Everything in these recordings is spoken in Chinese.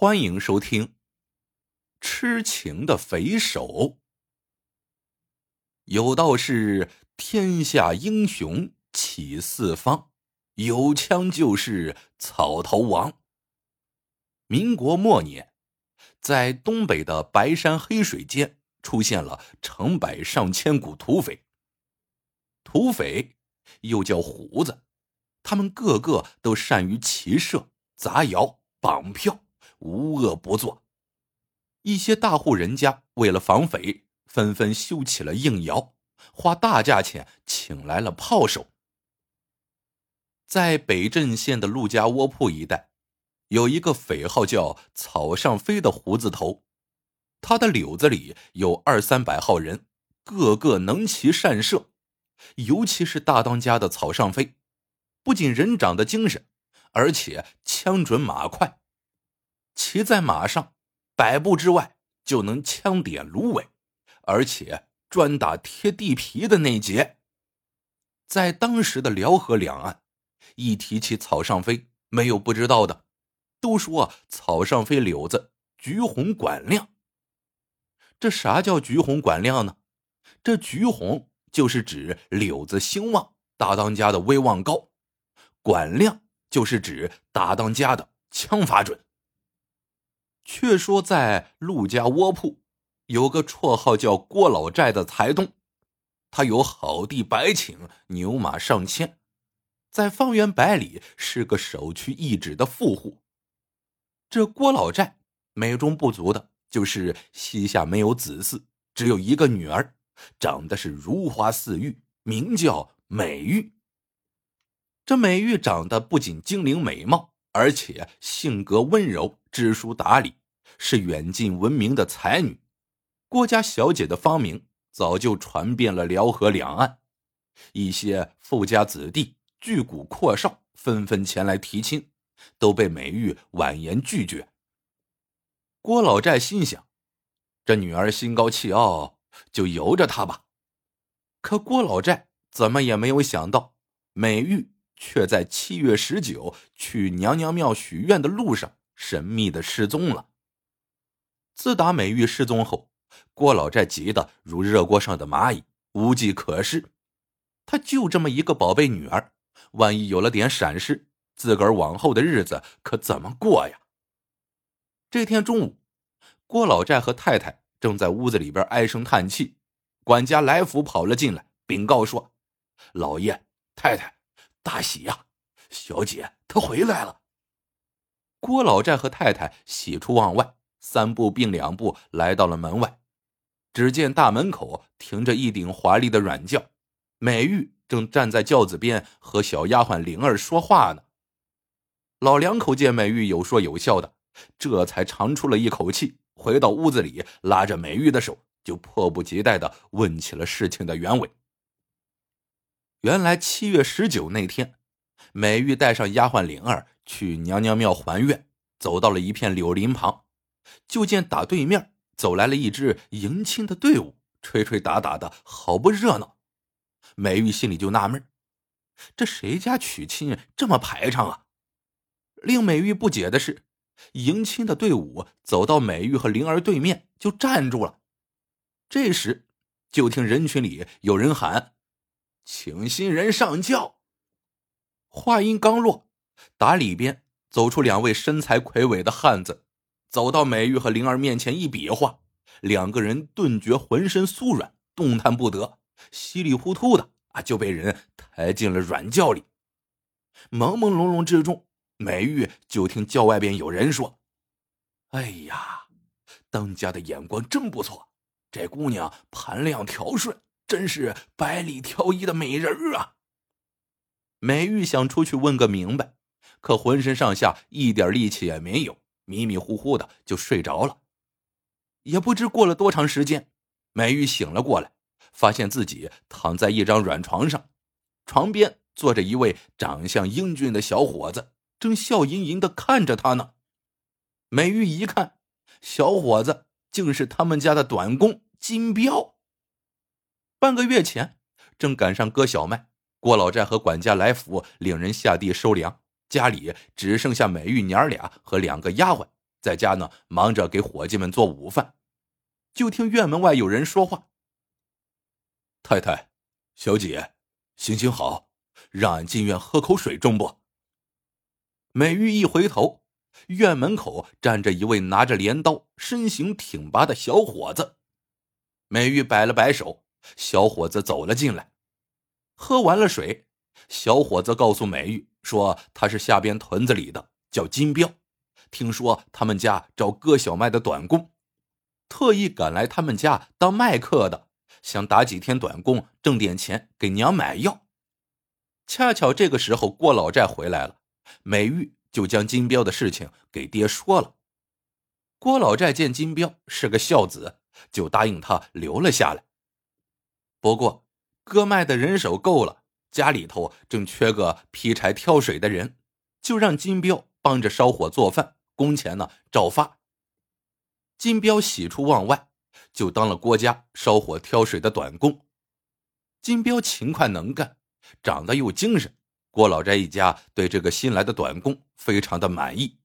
欢迎收听《痴情的匪首》。有道是：“天下英雄起四方，有枪就是草头王。”民国末年，在东北的白山黑水间出现了成百上千股土匪。土匪又叫胡子，他们个个都善于骑射、砸窑、绑票。无恶不作，一些大户人家为了防匪，纷纷修起了硬窑，花大价钱请来了炮手。在北镇县的陆家窝铺一带，有一个匪号叫草上飞的胡子头，他的柳子里有二三百号人，个个能骑善射，尤其是大当家的草上飞，不仅人长得精神，而且枪准马快。骑在马上，百步之外就能枪点芦苇，而且专打贴地皮的那节。在当时的辽河两岸，一提起草上飞，没有不知道的，都说草上飞柳子橘红管亮。这啥叫橘红管亮呢？这橘红就是指柳子兴旺，大当家的威望高；管亮就是指大当家的枪法准。却说，在陆家窝铺，有个绰号叫郭老寨的财东，他有好地百顷，牛马上千，在方圆百里是个首屈一指的富户。这郭老寨美中不足的就是膝下没有子嗣，只有一个女儿，长得是如花似玉，名叫美玉。这美玉长得不仅精灵美貌。而且性格温柔，知书达理，是远近闻名的才女。郭家小姐的芳名早就传遍了辽河两岸，一些富家子弟、巨贾阔少纷纷前来提亲，都被美玉婉言拒绝。郭老寨心想：这女儿心高气傲，就由着她吧。可郭老寨怎么也没有想到，美玉。却在七月十九去娘娘庙许愿的路上神秘的失踪了。自打美玉失踪后，郭老寨急得如热锅上的蚂蚁，无计可施。他就这么一个宝贝女儿，万一有了点闪失，自个儿往后的日子可怎么过呀？这天中午，郭老寨和太太正在屋子里边唉声叹气，管家来福跑了进来，禀告说：“老爷太太。”大喜呀！小姐她回来了。郭老寨和太太喜出望外，三步并两步来到了门外。只见大门口停着一顶华丽的软轿，美玉正站在轿子边和小丫鬟灵儿说话呢。老两口见美玉有说有笑的，这才长出了一口气，回到屋子里，拉着美玉的手，就迫不及待的问起了事情的原委。原来七月十九那天，美玉带上丫鬟灵儿去娘娘庙还愿，走到了一片柳林旁，就见打对面走来了一支迎亲的队伍，吹吹打打的好不热闹。美玉心里就纳闷这谁家娶亲这么排场啊？令美玉不解的是，迎亲的队伍走到美玉和灵儿对面就站住了。这时，就听人群里有人喊。请新人上轿。话音刚落，打里边走出两位身材魁伟的汉子，走到美玉和灵儿面前一比划，两个人顿觉浑身酥软，动弹不得，稀里糊涂的啊就被人抬进了软轿里。朦朦胧胧之中，美玉就听轿外边有人说：“哎呀，当家的眼光真不错，这姑娘盘量条顺。”真是百里挑一的美人啊！美玉想出去问个明白，可浑身上下一点力气也没有，迷迷糊糊的就睡着了。也不知过了多长时间，美玉醒了过来，发现自己躺在一张软床上，床边坐着一位长相英俊的小伙子，正笑吟吟的看着她呢。美玉一看，小伙子竟是他们家的短工金彪。半个月前，正赶上割小麦，郭老寨和管家来福领人下地收粮，家里只剩下美玉娘俩和两个丫鬟，在家呢忙着给伙计们做午饭，就听院门外有人说话：“太太，小姐，行行好，让俺进院喝口水，中不？”美玉一回头，院门口站着一位拿着镰刀、身形挺拔的小伙子。美玉摆了摆手，小伙子走了进来，喝完了水。小伙子告诉美玉说：“他是下边屯子里的，叫金彪。听说他们家招割小麦的短工，特意赶来他们家当麦客的，想打几天短工挣点钱给娘买药。恰巧这个时候郭老寨回来了，美玉就将金彪的事情给爹说了。郭老寨见金彪是个孝子，就答应他留了下来。不过割麦的人手够了。”家里头正缺个劈柴挑水的人，就让金彪帮着烧火做饭，工钱呢照发。金彪喜出望外，就当了郭家烧火挑水的短工。金彪勤快能干，长得又精神，郭老寨一家对这个新来的短工非常的满意。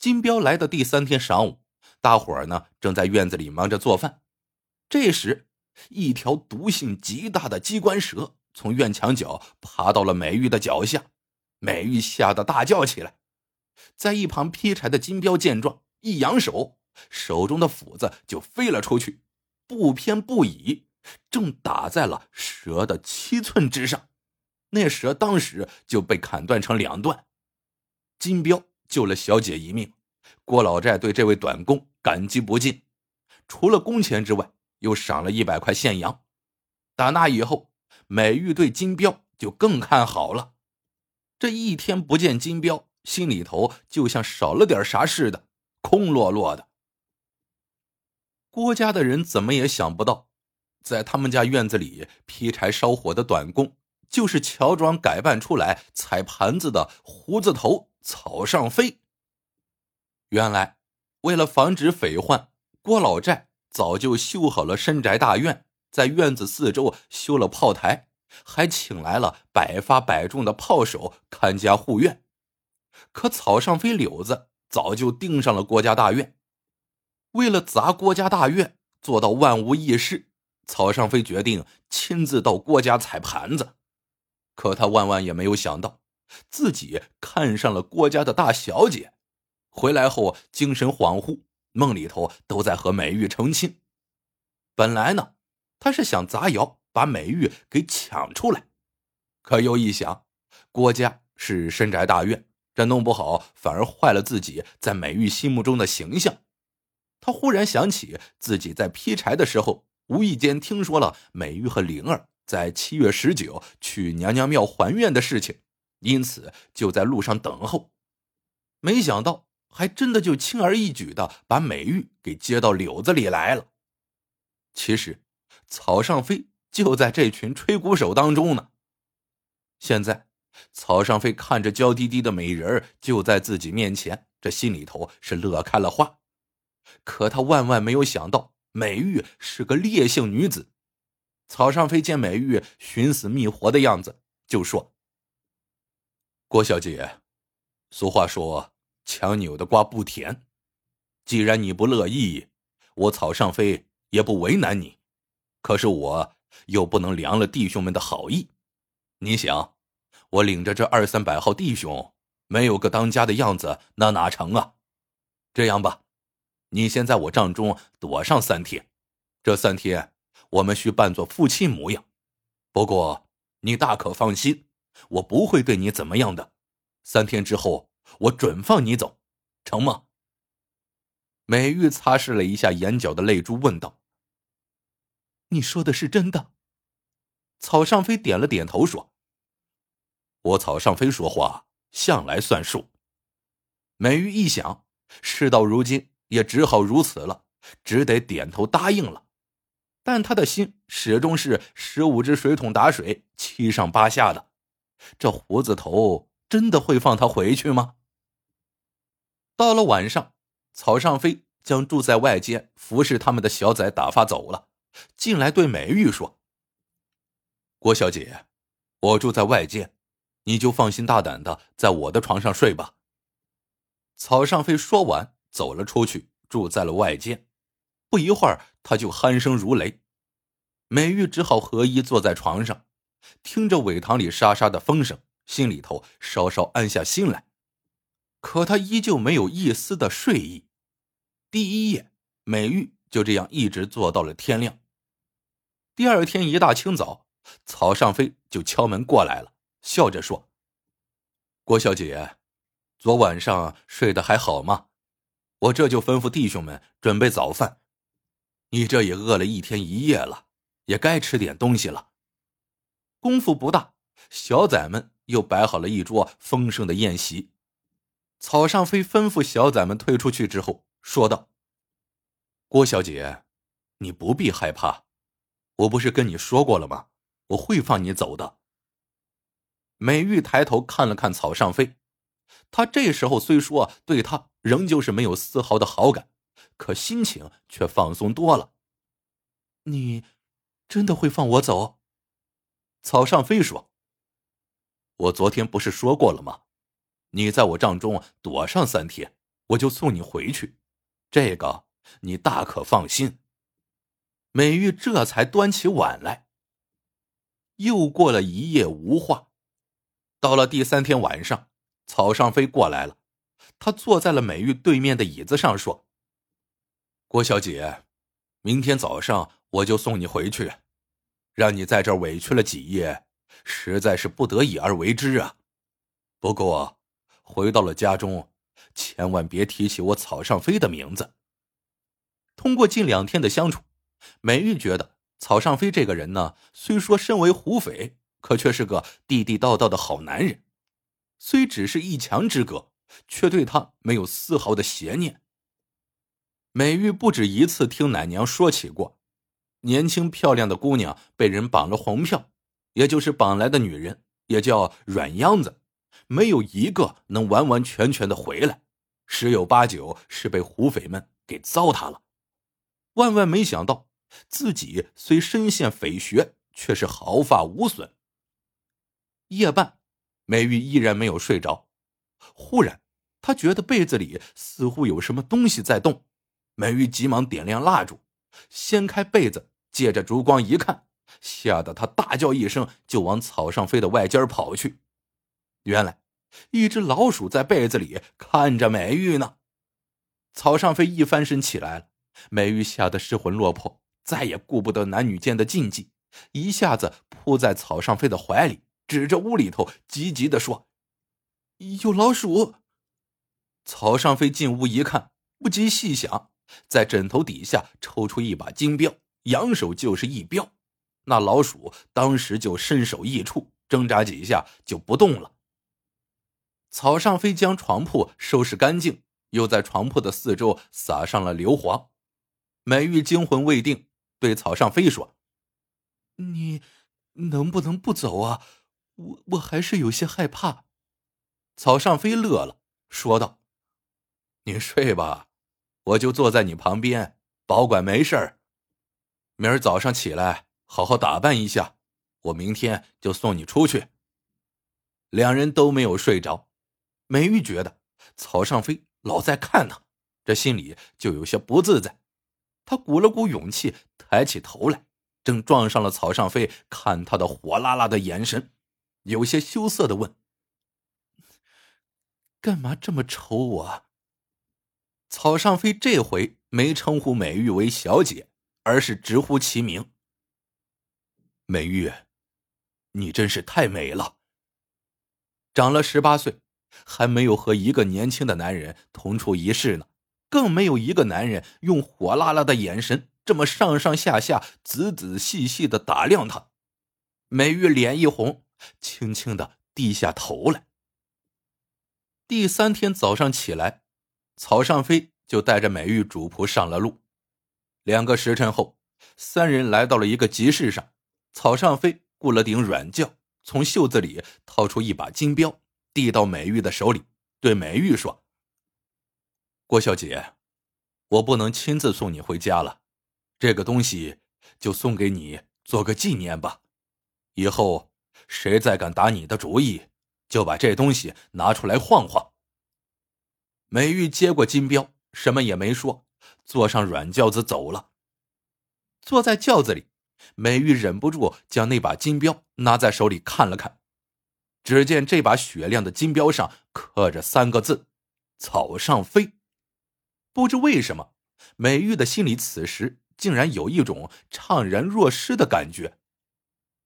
金彪来的第三天晌午，大伙儿呢正在院子里忙着做饭，这时一条毒性极大的机关蛇。从院墙角爬到了美玉的脚下，美玉吓得大叫起来。在一旁劈柴的金彪见状，一扬手，手中的斧子就飞了出去，不偏不倚，正打在了蛇的七寸之上。那蛇当时就被砍断成两段。金彪救了小姐一命，郭老寨对这位短工感激不尽，除了工钱之外，又赏了一百块现洋。打那以后。美玉对金彪就更看好了，这一天不见金彪，心里头就像少了点啥似的，空落落的。郭家的人怎么也想不到，在他们家院子里劈柴烧火的短工，就是乔装改扮出来踩盘子的胡子头草上飞。原来，为了防止匪患，郭老寨早就修好了深宅大院。在院子四周修了炮台，还请来了百发百中的炮手看家护院。可草上飞柳子早就盯上了郭家大院，为了砸郭家大院，做到万无一失，草上飞决定亲自到郭家踩盘子。可他万万也没有想到，自己看上了郭家的大小姐。回来后精神恍惚，梦里头都在和美玉成亲。本来呢。他是想砸窑把美玉给抢出来，可又一想，郭家是深宅大院，这弄不好反而坏了自己在美玉心目中的形象。他忽然想起自己在劈柴的时候，无意间听说了美玉和灵儿在七月十九去娘娘庙还愿的事情，因此就在路上等候。没想到，还真的就轻而易举的把美玉给接到柳子里来了。其实。草上飞就在这群吹鼓手当中呢。现在，草上飞看着娇滴滴的美人就在自己面前，这心里头是乐开了花。可他万万没有想到，美玉是个烈性女子。草上飞见美玉寻死觅活的样子，就说：“郭小姐，俗话说强扭的瓜不甜，既然你不乐意，我草上飞也不为难你。”可是我又不能凉了弟兄们的好意，你想，我领着这二三百号弟兄，没有个当家的样子，那哪成啊？这样吧，你先在我帐中躲上三天，这三天我们需扮作夫妻模样。不过你大可放心，我不会对你怎么样的。三天之后，我准放你走，成吗？美玉擦拭了一下眼角的泪珠，问道。你说的是真的？草上飞点了点头，说：“我草上飞说话向来算数。”美玉一想，事到如今也只好如此了，只得点头答应了。但他的心始终是十五只水桶打水，七上八下的。这胡子头真的会放他回去吗？到了晚上，草上飞将住在外间服侍他们的小崽打发走了。进来对美玉说：“郭小姐，我住在外间，你就放心大胆的在我的床上睡吧。”曹尚飞说完，走了出去，住在了外间。不一会儿，他就鼾声如雷。美玉只好合衣坐在床上，听着苇塘里沙沙的风声，心里头稍稍安下心来。可他依旧没有一丝的睡意。第一夜，美玉就这样一直坐到了天亮。第二天一大清早，曹尚飞就敲门过来了，笑着说：“郭小姐，昨晚上睡得还好吗？我这就吩咐弟兄们准备早饭。你这也饿了一天一夜了，也该吃点东西了。”功夫不大，小崽们又摆好了一桌丰盛的宴席。草上飞吩咐小崽们退出去之后，说道：“郭小姐，你不必害怕，我不是跟你说过了吗？我会放你走的。”美玉抬头看了看草上飞，他这时候虽说对他仍旧是没有丝毫的好感，可心情却放松多了。你真的会放我走？草上飞说：“我昨天不是说过了吗？”你在我帐中躲上三天，我就送你回去。这个你大可放心。美玉这才端起碗来。又过了一夜无话，到了第三天晚上，草上飞过来了。他坐在了美玉对面的椅子上，说：“郭小姐，明天早上我就送你回去，让你在这儿委屈了几夜，实在是不得已而为之啊。不过……”回到了家中，千万别提起我草上飞的名字。通过近两天的相处，美玉觉得草上飞这个人呢，虽说身为胡匪，可却是个地地道道的好男人。虽只是一墙之隔，却对他没有丝毫的邪念。美玉不止一次听奶娘说起过，年轻漂亮的姑娘被人绑了红票，也就是绑来的女人，也叫软秧子。没有一个能完完全全的回来，十有八九是被胡匪们给糟蹋了。万万没想到，自己虽身陷匪穴，却是毫发无损。夜半，美玉依然没有睡着。忽然，她觉得被子里似乎有什么东西在动。美玉急忙点亮蜡烛，掀开被子，借着烛光一看，吓得她大叫一声，就往草上飞的外间跑去。原来。一只老鼠在被子里看着美玉呢。草上飞一翻身起来了，美玉吓得失魂落魄，再也顾不得男女间的禁忌，一下子扑在草上飞的怀里，指着屋里头急急的说：“有老鼠！”草上飞进屋一看，不及细想，在枕头底下抽出一把金镖，扬手就是一镖，那老鼠当时就身首异处，挣扎几下就不动了。草上飞将床铺收拾干净，又在床铺的四周撒上了硫磺。美玉惊魂未定，对草上飞说：“你能不能不走啊？我我还是有些害怕。”草上飞乐了，说道：“你睡吧，我就坐在你旁边，保管没事儿。明儿早上起来好好打扮一下，我明天就送你出去。”两人都没有睡着。美玉觉得曹尚飞老在看他，这心里就有些不自在。他鼓了鼓勇气，抬起头来，正撞上了曹尚飞看他的火辣辣的眼神，有些羞涩的问：“干嘛这么瞅我？”曹尚飞这回没称呼美玉为小姐，而是直呼其名：“美玉，你真是太美了，长了十八岁。”还没有和一个年轻的男人同处一室呢，更没有一个男人用火辣辣的眼神这么上上下下、仔仔细细的打量他。美玉脸一红，轻轻的低下头来。第三天早上起来，曹尚飞就带着美玉主仆上了路。两个时辰后，三人来到了一个集市上。曹尚飞雇了顶软轿，从袖子里掏出一把金镖。递到美玉的手里，对美玉说：“郭小姐，我不能亲自送你回家了，这个东西就送给你做个纪念吧。以后谁再敢打你的主意，就把这东西拿出来晃晃。”美玉接过金镖，什么也没说，坐上软轿子走了。坐在轿子里，美玉忍不住将那把金镖拿在手里看了看。只见这把雪亮的金镖上刻着三个字：“草上飞。”不知为什么，美玉的心里此时竟然有一种怅然若失的感觉。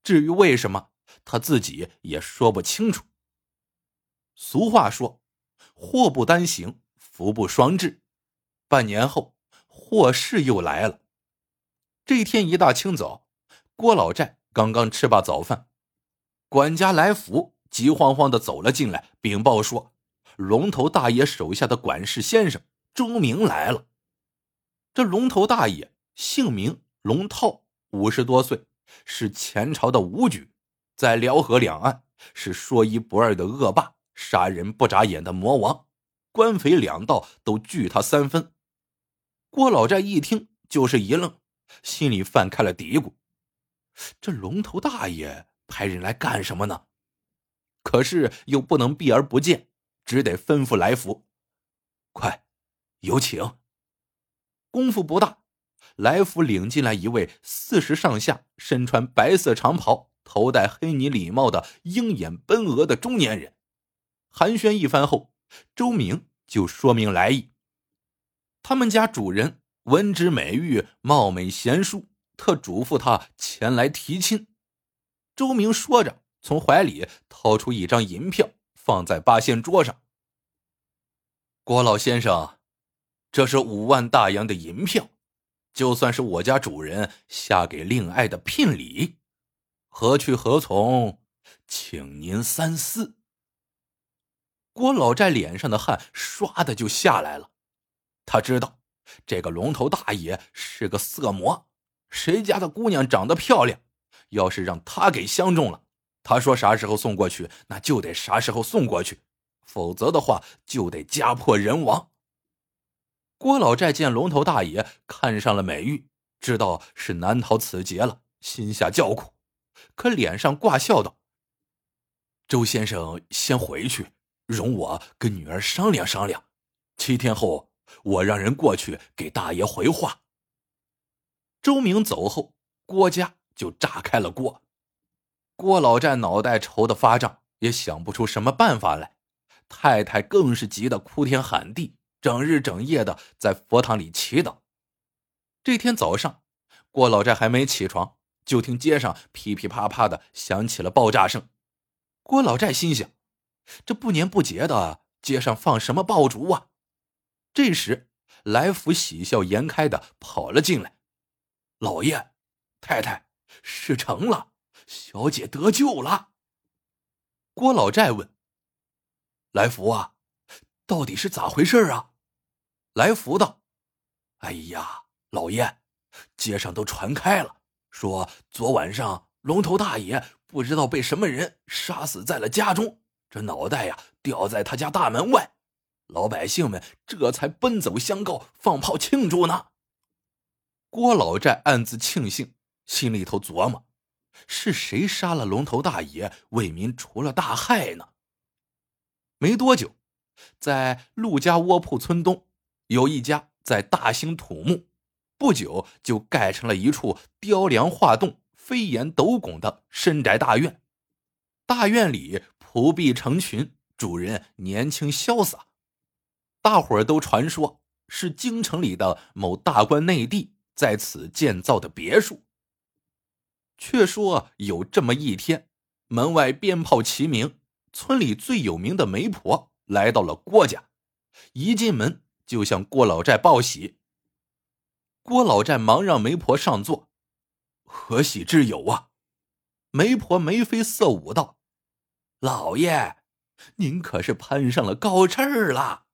至于为什么，她自己也说不清楚。俗话说：“祸不单行，福不双至。”半年后，祸事又来了。这天一大清早，郭老寨刚刚吃罢早饭，管家来福急慌慌的走了进来，禀报说：“龙头大爷手下的管事先生。”周明来了。这龙头大爷姓名龙套，五十多岁，是前朝的武举，在辽河两岸是说一不二的恶霸，杀人不眨眼的魔王，官匪两道都惧他三分。郭老寨一听就是一愣，心里泛开了嘀咕：这龙头大爷派人来干什么呢？可是又不能避而不见，只得吩咐来福：快！有请。功夫不大，来福领进来一位四十上下、身穿白色长袍、头戴黑呢礼帽的鹰眼奔额的中年人。寒暄一番后，周明就说明来意。他们家主人闻之美玉貌美贤淑，特嘱咐他前来提亲。周明说着，从怀里掏出一张银票，放在八仙桌上。郭老先生。这是五万大洋的银票，就算是我家主人下给令爱的聘礼，何去何从，请您三思。郭老寨脸上的汗唰的就下来了，他知道这个龙头大爷是个色魔，谁家的姑娘长得漂亮，要是让他给相中了，他说啥时候送过去，那就得啥时候送过去，否则的话就得家破人亡。郭老寨见龙头大爷看上了美玉，知道是难逃此劫了，心下叫苦，可脸上挂笑道：“周先生先回去，容我跟女儿商量商量。七天后，我让人过去给大爷回话。”周明走后，郭家就炸开了锅。郭老寨脑袋愁得发胀，也想不出什么办法来，太太更是急得哭天喊地。整日整夜的在佛堂里祈祷。这天早上，郭老寨还没起床，就听街上噼噼啪啪的响起了爆炸声。郭老寨心想：这不年不节的，街上放什么爆竹啊？这时，来福喜笑颜开的跑了进来：“老爷，太太，事成了，小姐得救了。”郭老寨问：“来福啊，到底是咋回事啊？”来福道：“哎呀，老爷，街上都传开了，说昨晚上龙头大爷不知道被什么人杀死在了家中，这脑袋呀掉在他家大门外，老百姓们这才奔走相告，放炮庆祝呢。”郭老寨暗自庆幸，心里头琢磨：是谁杀了龙头大爷，为民除了大害呢？没多久，在陆家窝铺村东。有一家在大兴土木，不久就盖成了一处雕梁画栋、飞檐斗拱的深宅大院。大院里仆婢成群，主人年轻潇洒，大伙儿都传说是京城里的某大官内弟在此建造的别墅。却说有这么一天，门外鞭炮齐鸣，村里最有名的媒婆来到了郭家，一进门。就向郭老寨报喜。郭老寨忙让媒婆上座，何喜之有啊？媒婆眉飞色舞道：“老爷，您可是攀上了高枝儿了。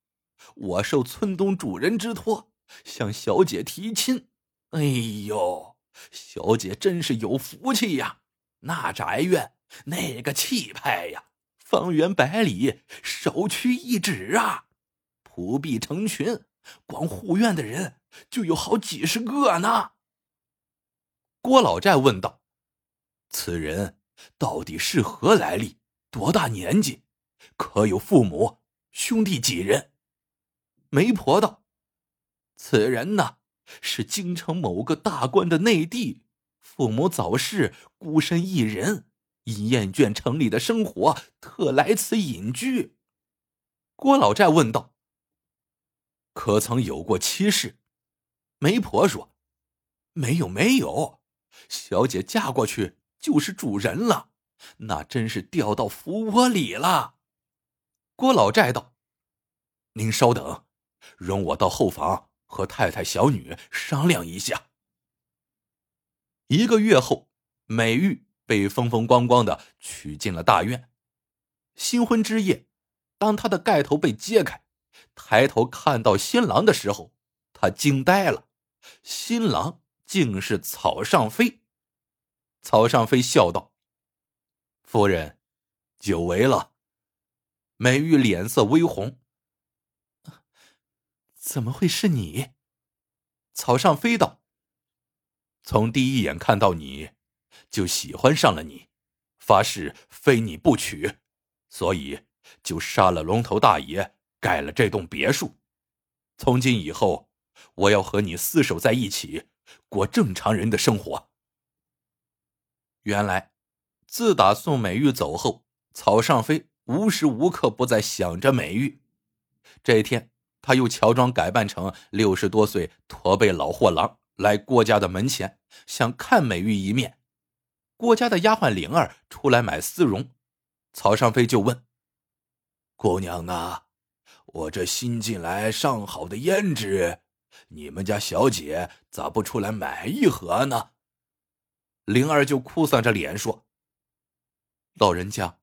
我受村东主人之托，向小姐提亲。哎呦，小姐真是有福气呀！那宅院，那个气派呀，方圆百里首屈一指啊！”仆婢成群，光护院的人就有好几十个呢。郭老寨问道：“此人到底是何来历？多大年纪？可有父母兄弟几人？”媒婆道：“此人呢，是京城某个大官的内弟，父母早逝，孤身一人，因厌倦城里的生活，特来此隐居。”郭老寨问道：“可曾有过妻室？”媒婆说：“没有，没有。小姐嫁过去就是主人了，那真是掉到福窝里了。”郭老寨道：“您稍等，容我到后房和太太、小女商量一下。”一个月后，美玉被风风光光的娶进了大院。新婚之夜。当他的盖头被揭开，抬头看到新郎的时候，他惊呆了。新郎竟是草上飞。草上飞笑道：“夫人，久违了。”美玉脸色微红。怎么会是你？草上飞道：“从第一眼看到你，就喜欢上了你，发誓非你不娶，所以。”就杀了龙头大爷，盖了这栋别墅。从今以后，我要和你厮守在一起，过正常人的生活。原来，自打宋美玉走后，草上飞无时无刻不在想着美玉。这一天，他又乔装改扮成六十多岁驼背老货郎，来郭家的门前，想看美玉一面。郭家的丫鬟灵儿出来买丝绒，曹上飞就问。姑娘啊，我这新进来上好的胭脂，你们家小姐咋不出来买一盒呢？灵儿就哭丧着脸说：“老人家，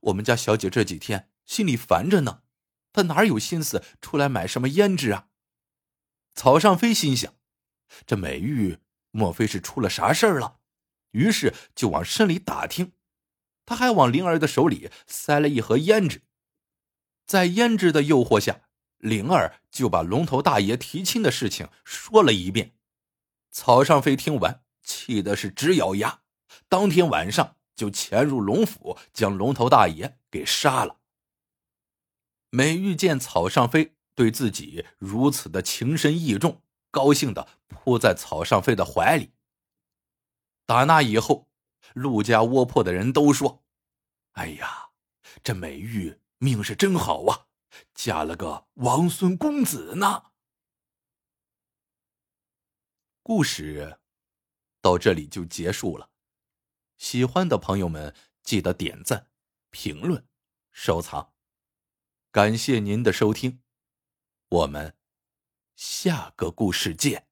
我们家小姐这几天心里烦着呢，他哪有心思出来买什么胭脂啊？”草上飞心想：这美玉莫非是出了啥事儿了？于是就往深里打听，他还往灵儿的手里塞了一盒胭脂。在胭脂的诱惑下，灵儿就把龙头大爷提亲的事情说了一遍。草上飞听完，气的是直咬牙，当天晚上就潜入龙府，将龙头大爷给杀了。美玉见草上飞对自己如此的情深意重，高兴的扑在草上飞的怀里。打那以后，陆家窝破的人都说：“哎呀，这美玉。”命是真好啊，嫁了个王孙公子呢。故事到这里就结束了，喜欢的朋友们记得点赞、评论、收藏，感谢您的收听，我们下个故事见。